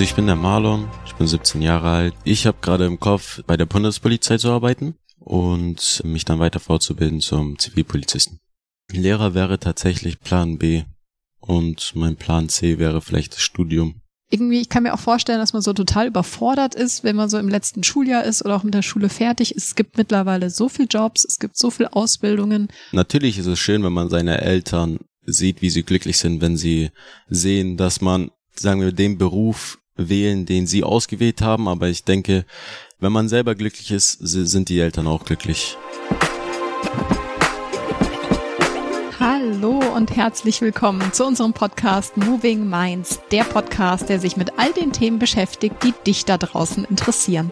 Ich bin der Marlon, ich bin 17 Jahre alt. Ich habe gerade im Kopf, bei der Bundespolizei zu arbeiten und mich dann weiter fortzubilden zum Zivilpolizisten. Lehrer wäre tatsächlich Plan B und mein Plan C wäre vielleicht das Studium. Irgendwie, ich kann mir auch vorstellen, dass man so total überfordert ist, wenn man so im letzten Schuljahr ist oder auch mit der Schule fertig ist. Es gibt mittlerweile so viel Jobs, es gibt so viel Ausbildungen. Natürlich ist es schön, wenn man seine Eltern sieht, wie sie glücklich sind, wenn sie sehen, dass man, sagen wir, den Beruf wählen, den sie ausgewählt haben. Aber ich denke, wenn man selber glücklich ist, sind die Eltern auch glücklich. Hallo und herzlich willkommen zu unserem Podcast Moving Minds, der Podcast, der sich mit all den Themen beschäftigt, die dich da draußen interessieren.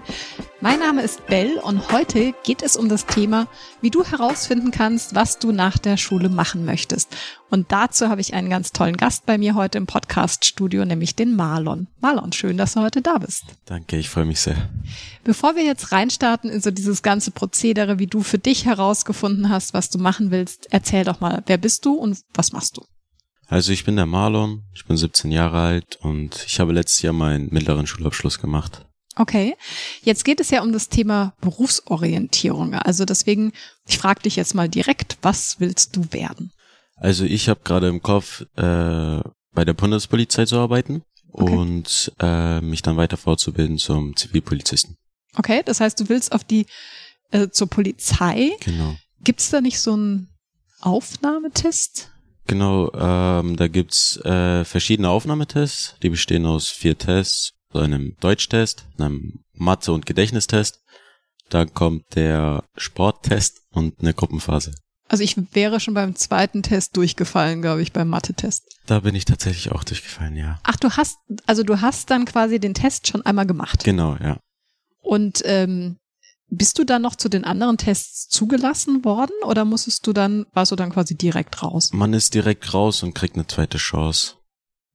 Mein Name ist Bell und heute geht es um das Thema, wie du herausfinden kannst, was du nach der Schule machen möchtest. Und dazu habe ich einen ganz tollen Gast bei mir heute im Podcast-Studio, nämlich den Marlon. Marlon, schön, dass du heute da bist. Danke, ich freue mich sehr. Bevor wir jetzt reinstarten in so dieses ganze Prozedere, wie du für dich herausgefunden hast, was du machen willst, erzähl doch mal, wer bist du und was machst du? Also ich bin der Marlon, ich bin 17 Jahre alt und ich habe letztes Jahr meinen mittleren Schulabschluss gemacht. Okay, jetzt geht es ja um das Thema Berufsorientierung. Also deswegen, ich frage dich jetzt mal direkt, was willst du werden? Also ich habe gerade im Kopf, äh, bei der Bundespolizei zu arbeiten okay. und äh, mich dann weiter fortzubilden zum Zivilpolizisten. Okay, das heißt, du willst auf die äh, zur Polizei. Genau. Gibt es da nicht so einen Aufnahmetest? Genau, ähm, da gibt's äh, verschiedene Aufnahmetests, die bestehen aus vier Tests einem Deutschtest, einem Mathe- und Gedächtnistest. Dann kommt der Sporttest und eine Gruppenphase. Also ich wäre schon beim zweiten Test durchgefallen, glaube ich, beim Mathe-Test. Da bin ich tatsächlich auch durchgefallen, ja. Ach, du hast, also du hast dann quasi den Test schon einmal gemacht. Genau, ja. Und ähm, bist du dann noch zu den anderen Tests zugelassen worden oder musstest du dann, warst du dann quasi direkt raus? Man ist direkt raus und kriegt eine zweite Chance.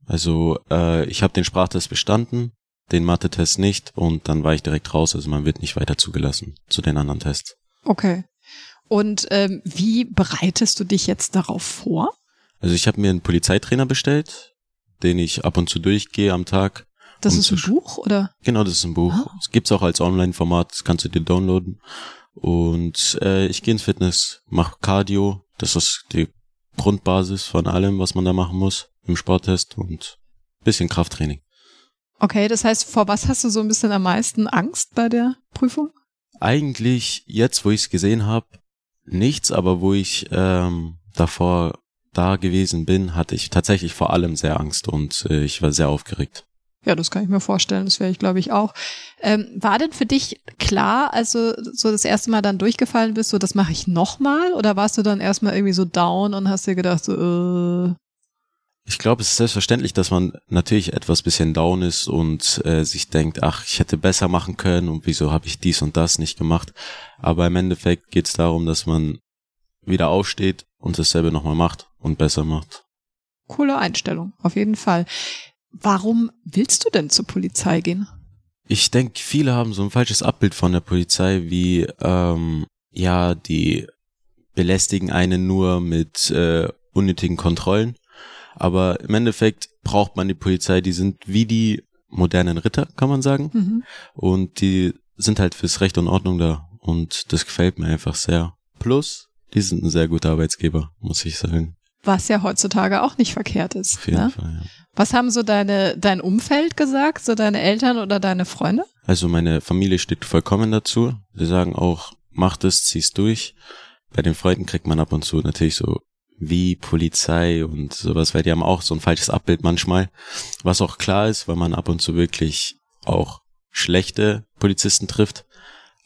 Also äh, ich habe den Sprachtest bestanden, den Mathe-Test nicht und dann war ich direkt raus. Also man wird nicht weiter zugelassen zu den anderen Tests. Okay. Und ähm, wie bereitest du dich jetzt darauf vor? Also ich habe mir einen Polizeitrainer bestellt, den ich ab und zu durchgehe am Tag. Das um ist ein Buch oder? Genau, das ist ein Buch. Ah. Es gibt's auch als Online-Format, das kannst du dir downloaden. Und äh, ich gehe ins Fitness, mache Cardio, das ist die Grundbasis von allem, was man da machen muss im Sporttest und bisschen Krafttraining. Okay, das heißt, vor was hast du so ein bisschen am meisten Angst bei der Prüfung? Eigentlich jetzt, wo ich es gesehen habe, nichts, aber wo ich ähm, davor da gewesen bin, hatte ich tatsächlich vor allem sehr Angst und äh, ich war sehr aufgeregt. Ja, das kann ich mir vorstellen. Das wäre ich, glaube ich, auch. Ähm, war denn für dich klar, also so das erste Mal dann durchgefallen bist, so das mache ich nochmal? Oder warst du dann erstmal irgendwie so down und hast dir gedacht, so, äh, ich glaube, es ist selbstverständlich, dass man natürlich etwas bisschen down ist und äh, sich denkt, ach, ich hätte besser machen können und wieso habe ich dies und das nicht gemacht. Aber im Endeffekt geht es darum, dass man wieder aufsteht und dasselbe nochmal macht und besser macht. Coole Einstellung, auf jeden Fall. Warum willst du denn zur Polizei gehen? Ich denke, viele haben so ein falsches Abbild von der Polizei, wie ähm, ja, die belästigen einen nur mit äh, unnötigen Kontrollen aber im Endeffekt braucht man die Polizei, die sind wie die modernen Ritter, kann man sagen. Mhm. Und die sind halt fürs Recht und Ordnung da. Und das gefällt mir einfach sehr. Plus, die sind ein sehr guter Arbeitsgeber, muss ich sagen. Was ja heutzutage auch nicht verkehrt ist. Auf jeden ne? Fall, ja. Was haben so deine, dein Umfeld gesagt, so deine Eltern oder deine Freunde? Also meine Familie steht vollkommen dazu. Sie sagen auch, mach das, zieh's durch. Bei den Freunden kriegt man ab und zu natürlich so wie Polizei und sowas, weil die haben auch so ein falsches Abbild manchmal, was auch klar ist, weil man ab und zu wirklich auch schlechte Polizisten trifft,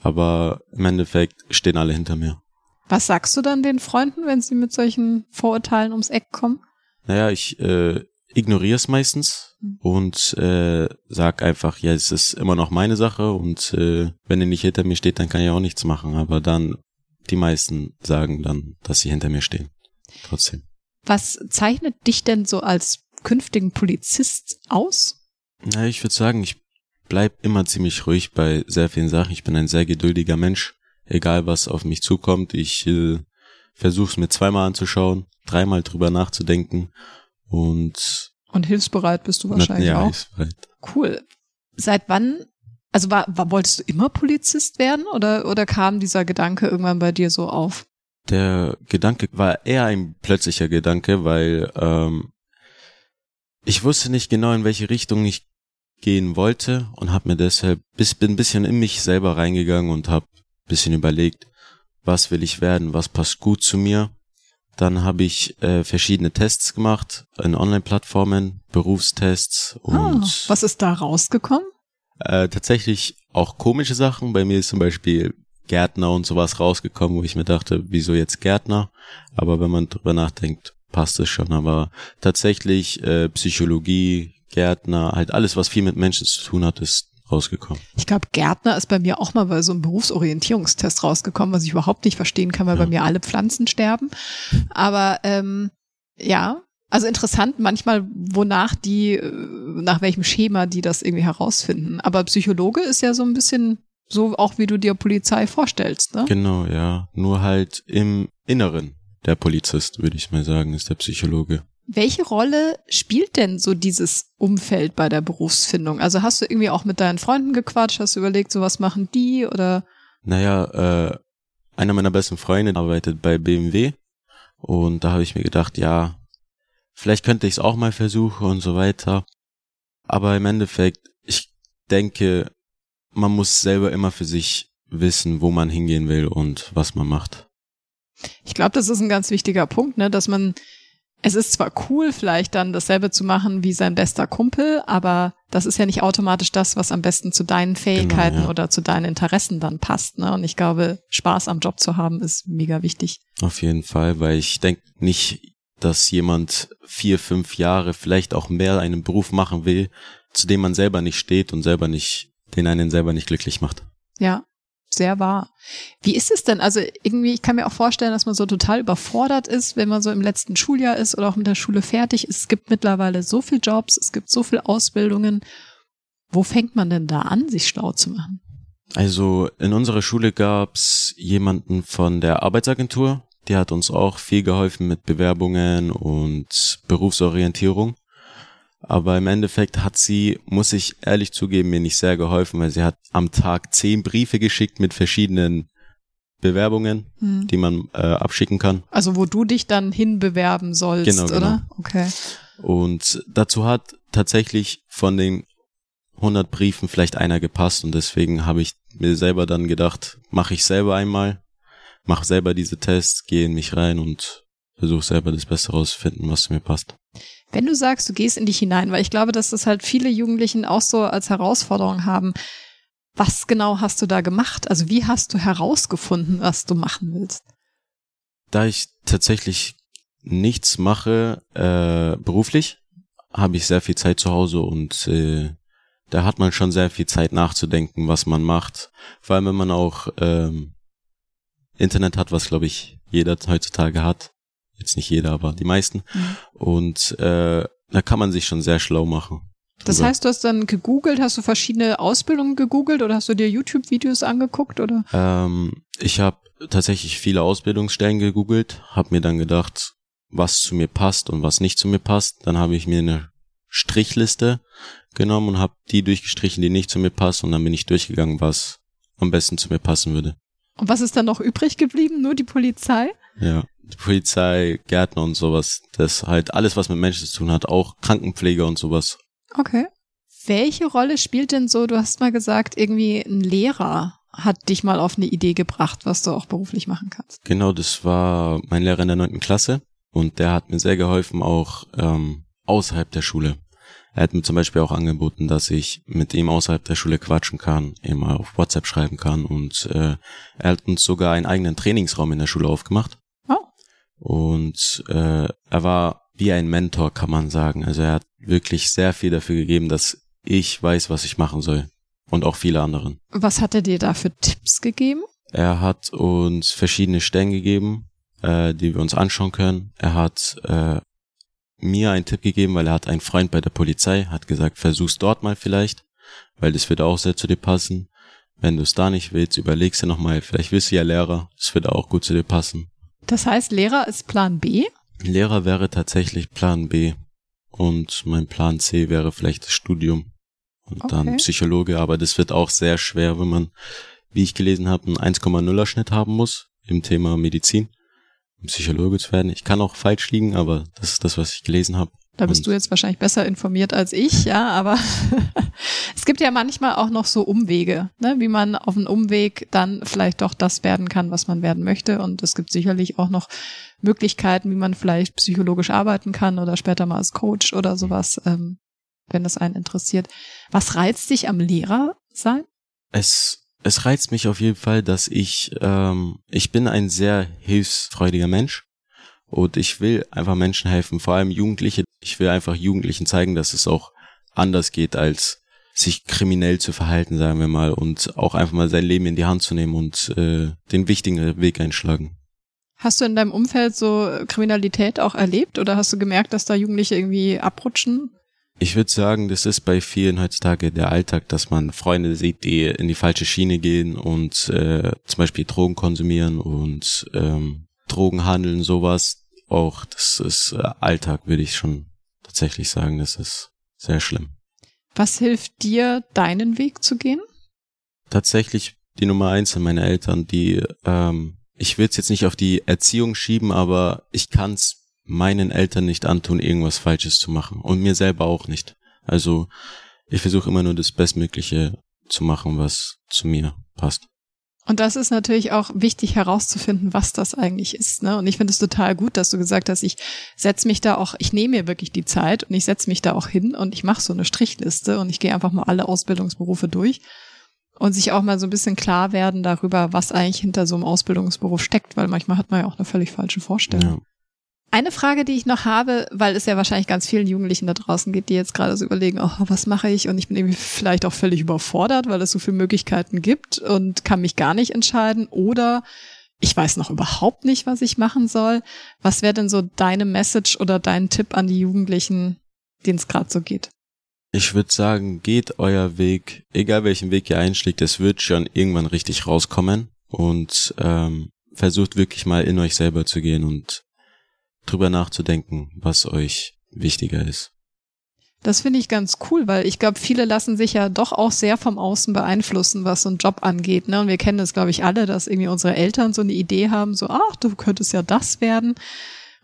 aber im Endeffekt stehen alle hinter mir. Was sagst du dann den Freunden, wenn sie mit solchen Vorurteilen ums Eck kommen? Naja, ich äh, ignoriere es meistens mhm. und äh, sag einfach, ja, es ist immer noch meine Sache und äh, wenn er nicht hinter mir steht, dann kann ich auch nichts machen. Aber dann, die meisten sagen dann, dass sie hinter mir stehen trotzdem. Was zeichnet dich denn so als künftigen Polizist aus? Na, ich würde sagen, ich bleib immer ziemlich ruhig bei sehr vielen Sachen. Ich bin ein sehr geduldiger Mensch. Egal was auf mich zukommt, ich äh, versuche es mir zweimal anzuschauen, dreimal drüber nachzudenken und Und hilfsbereit bist du wahrscheinlich ja, auch. hilfsbereit. Cool. Seit wann, also war, war, wolltest du immer Polizist werden oder, oder kam dieser Gedanke irgendwann bei dir so auf? Der Gedanke war eher ein plötzlicher Gedanke, weil ähm, ich wusste nicht genau, in welche Richtung ich gehen wollte und habe mir deshalb bis, bin ein bisschen in mich selber reingegangen und habe ein bisschen überlegt, was will ich werden, was passt gut zu mir. Dann habe ich äh, verschiedene Tests gemacht in Online-Plattformen, Berufstests und ah, was ist da rausgekommen? äh, tatsächlich auch komische Sachen. Bei mir ist zum Beispiel Gärtner und sowas rausgekommen, wo ich mir dachte, wieso jetzt Gärtner? Aber wenn man drüber nachdenkt, passt es schon. Aber tatsächlich äh, Psychologie, Gärtner, halt alles, was viel mit Menschen zu tun hat, ist rausgekommen. Ich glaube, Gärtner ist bei mir auch mal bei so einem Berufsorientierungstest rausgekommen, was ich überhaupt nicht verstehen kann, weil Ja. bei mir alle Pflanzen sterben. Aber ähm, ja, also interessant manchmal, wonach die, äh, nach welchem Schema die das irgendwie herausfinden. Aber Psychologe ist ja so ein bisschen so auch, wie du dir Polizei vorstellst, ne? Genau, ja. Nur halt im Inneren der Polizist, würde ich mal sagen, ist der Psychologe. Welche Rolle spielt denn so dieses Umfeld bei der Berufsfindung? Also hast du irgendwie auch mit deinen Freunden gequatscht, hast du überlegt, so was machen die oder? Naja, äh, einer meiner besten Freunde arbeitet bei BMW und da habe ich mir gedacht, ja, vielleicht könnte ich es auch mal versuchen und so weiter. Aber im Endeffekt, ich denke, man muss selber immer für sich wissen, wo man hingehen will und was man macht. Ich glaube, das ist ein ganz wichtiger Punkt, ne, dass man, es ist zwar cool, vielleicht dann dasselbe zu machen wie sein bester Kumpel, aber das ist ja nicht automatisch das, was am besten zu deinen Fähigkeiten Genau, ja. oder zu deinen Interessen dann passt. Ne? Und ich glaube, Spaß am Job zu haben, ist mega wichtig. Auf jeden Fall, weil ich denke nicht, dass jemand vier, fünf Jahre, vielleicht auch mehr einen Beruf machen will, zu dem man selber nicht steht und selber nicht, den einen selber nicht glücklich macht. Ja, sehr wahr. Wie ist es denn? Also irgendwie, ich kann mir auch vorstellen, dass man so total überfordert ist, wenn man so im letzten Schuljahr ist oder auch mit der Schule fertig ist. Es gibt mittlerweile so viel Jobs, es gibt so viel Ausbildungen. Wo fängt man denn da an, sich schlau zu machen? Also in unserer Schule gab's jemanden von der Arbeitsagentur, die hat uns auch viel geholfen mit Bewerbungen und Berufsorientierung. Aber im Endeffekt hat sie, muss ich ehrlich zugeben, mir nicht sehr geholfen, weil sie hat am Tag zehn Briefe geschickt mit verschiedenen Bewerbungen, Hm. die man äh, abschicken kann. Also wo du dich dann hinbewerben sollst, Genau, genau. oder? Okay. Und dazu hat tatsächlich von den 100 Briefen vielleicht einer gepasst und deswegen habe ich mir selber dann gedacht, mache ich selber einmal, mache selber diese Tests, gehe in mich rein und versuche selber das Beste rauszufinden, was zu mir passt. Wenn du sagst, du gehst in dich hinein, weil ich glaube, dass das halt viele Jugendlichen auch so als Herausforderung haben. Was genau hast du da gemacht? Also wie hast du herausgefunden, was du machen willst? Da ich tatsächlich nichts mache äh, beruflich, habe ich sehr viel Zeit zu Hause und äh, da hat man schon sehr viel Zeit nachzudenken, was man macht. Vor allem, wenn man auch ähm, Internet hat, was glaube ich jeder heutzutage hat. Jetzt nicht jeder, aber die meisten. Mhm. Und äh, da kann man sich schon sehr schlau machen. Das heißt, du hast dann gegoogelt, hast du verschiedene Ausbildungen gegoogelt oder hast du dir YouTube-Videos angeguckt oder? Ähm, ich habe tatsächlich viele Ausbildungsstellen gegoogelt, habe mir dann gedacht, was zu mir passt und was nicht zu mir passt. Dann habe ich mir eine Strichliste genommen und habe die durchgestrichen, die nicht zu mir passen. Und dann bin ich durchgegangen, was am besten zu mir passen würde. Und was ist dann noch übrig geblieben? Nur die Polizei? Ja, die Polizei, Gärtner und sowas. Das halt alles, was mit Menschen zu tun hat, auch Krankenpfleger und sowas. Okay. Welche Rolle spielt denn so, du hast mal gesagt, irgendwie ein Lehrer hat dich mal auf eine Idee gebracht, was du auch beruflich machen kannst? Genau, das war mein Lehrer in der neunten Klasse und der hat mir sehr geholfen, auch ähm, außerhalb der Schule. Er hat mir zum Beispiel auch angeboten, dass ich mit ihm außerhalb der Schule quatschen kann, ihm mal auf WhatsApp schreiben kann und äh, er hat uns sogar einen eigenen Trainingsraum in der Schule aufgemacht. Oh. Und äh, er war wie ein Mentor, kann man sagen. Also er hat wirklich sehr viel dafür gegeben, dass ich weiß, was ich machen soll. Und auch viele anderen. Was hat er dir da für Tipps gegeben? Er hat uns verschiedene Stellen gegeben, äh, die wir uns anschauen können. Er hat äh, mir einen Tipp gegeben, weil er hat einen Freund bei der Polizei, hat gesagt, versuch's dort mal vielleicht, weil das würde auch sehr zu dir passen. Wenn du es da nicht willst, überlegst du nochmal, vielleicht willst du ja Lehrer, das würde auch gut zu dir passen. Das heißt, Lehrer ist Plan B? Lehrer wäre tatsächlich Plan B. und mein Plan C wäre vielleicht das Studium und Okay. dann Psychologe, aber das wird auch sehr schwer, wenn man, wie ich gelesen habe, einen 1,0er Schnitt haben muss im Thema Medizin, Psychologe zu werden. Ich kann auch falsch liegen, aber das ist das, was ich gelesen habe. Da bist Und- du jetzt wahrscheinlich besser informiert als ich, ja, aber es gibt ja manchmal auch noch so Umwege, ne, wie man auf einem Umweg dann vielleicht doch das werden kann, was man werden möchte. Und es gibt sicherlich auch noch Möglichkeiten, wie man vielleicht psychologisch arbeiten kann oder später mal als Coach oder sowas, ähm, wenn das einen interessiert. Was reizt dich am Lehrer sein? Es, es reizt mich auf jeden Fall, dass ich, ähm, ich bin ein sehr hilfsfreudiger Mensch und ich will einfach Menschen helfen, vor allem Jugendliche. Ich will einfach Jugendlichen zeigen, dass es auch anders geht, als sich kriminell zu verhalten, sagen wir mal, und auch einfach mal sein Leben in die Hand zu nehmen und äh, den wichtigen Weg einschlagen. Hast du in deinem Umfeld so Kriminalität auch erlebt oder hast du gemerkt, dass da Jugendliche irgendwie abrutschen? Ich würde sagen, das ist bei vielen heutzutage der Alltag, dass man Freunde sieht, die in die falsche Schiene gehen und äh, zum Beispiel Drogen konsumieren und ähm, Drogen handeln, sowas. Auch das ist äh, Alltag, würde ich schon tatsächlich sagen. Das ist sehr schlimm. Was hilft dir, deinen Weg zu gehen? Tatsächlich die Nummer eins sind meine Eltern, die ähm, ich will es jetzt nicht auf die Erziehung schieben, aber ich kann es meinen Eltern nicht antun, irgendwas Falsches zu machen und mir selber auch nicht. Also ich versuche immer nur das Bestmögliche zu machen, was zu mir passt. Und das ist natürlich auch wichtig herauszufinden, was das eigentlich ist. Ne? Und ich finde es total gut, dass du gesagt hast, ich setze mich da auch, ich nehme mir wirklich die Zeit und ich setze mich da auch hin und ich mache so eine Strichliste und ich gehe einfach mal alle Ausbildungsberufe durch und sich auch mal so ein bisschen klar werden darüber, was eigentlich hinter so einem Ausbildungsberuf steckt, weil manchmal hat man ja auch eine völlig falsche Vorstellung. Ja. Eine Frage, die ich noch habe, weil es ja wahrscheinlich ganz vielen Jugendlichen da draußen geht, die jetzt gerade so überlegen, oh, was mache ich? Und ich bin irgendwie vielleicht auch völlig überfordert, weil es so viele Möglichkeiten gibt und kann mich gar nicht entscheiden. Oder ich weiß noch überhaupt nicht, was ich machen soll. Was wäre denn so deine Message oder dein Tipp an die Jugendlichen, denen es gerade so geht? Ich würde sagen, geht euer Weg, egal welchen Weg ihr einschlägt, es wird schon irgendwann richtig rauskommen und ähm, versucht wirklich mal in euch selber zu gehen und drüber nachzudenken, was euch wichtiger ist. Das finde ich ganz cool, weil ich glaube, viele lassen sich ja doch auch sehr vom Außen beeinflussen, was so einen Job angeht. Ne? Und wir kennen das, glaube ich, alle, dass irgendwie unsere Eltern so eine Idee haben, so, ach, du könntest ja das werden.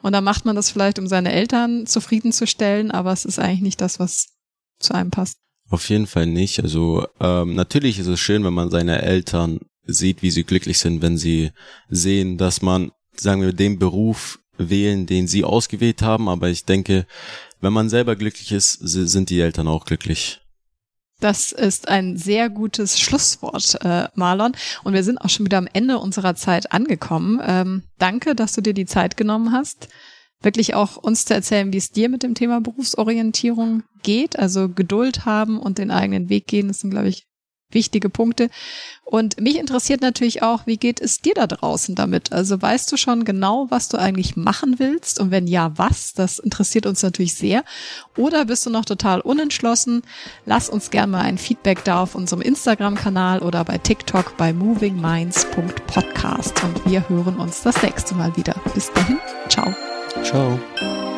Und dann macht man das vielleicht, um seine Eltern zufriedenzustellen, aber es ist eigentlich nicht das, was zu einem passt. Auf jeden Fall nicht. Also ähm, natürlich ist es schön, wenn man seine Eltern sieht, wie sie glücklich sind, wenn sie sehen, dass man, sagen wir, den Beruf wählen, den sie ausgewählt haben. Aber ich denke, wenn man selber glücklich ist, si- sind die Eltern auch glücklich. Das ist ein sehr gutes Schlusswort, äh, Marlon. Und wir sind auch schon wieder am Ende unserer Zeit angekommen. Ähm, danke, dass du dir die Zeit genommen hast, wirklich auch uns zu erzählen, wie es dir mit dem Thema Berufsorientierung geht. Also Geduld haben und den eigenen Weg gehen, das sind, glaube ich, wichtige Punkte. Und mich interessiert natürlich auch, wie geht es dir da draußen damit? Also weißt du schon genau, was du eigentlich machen willst? Und wenn ja, was? Das interessiert uns natürlich sehr. Oder bist du noch total unentschlossen? Lass uns gerne mal ein Feedback da auf unserem Instagram-Kanal oder bei TikTok bei movingminds.podcast. Und wir hören uns das nächste Mal wieder. Bis dahin, ciao. Ciao.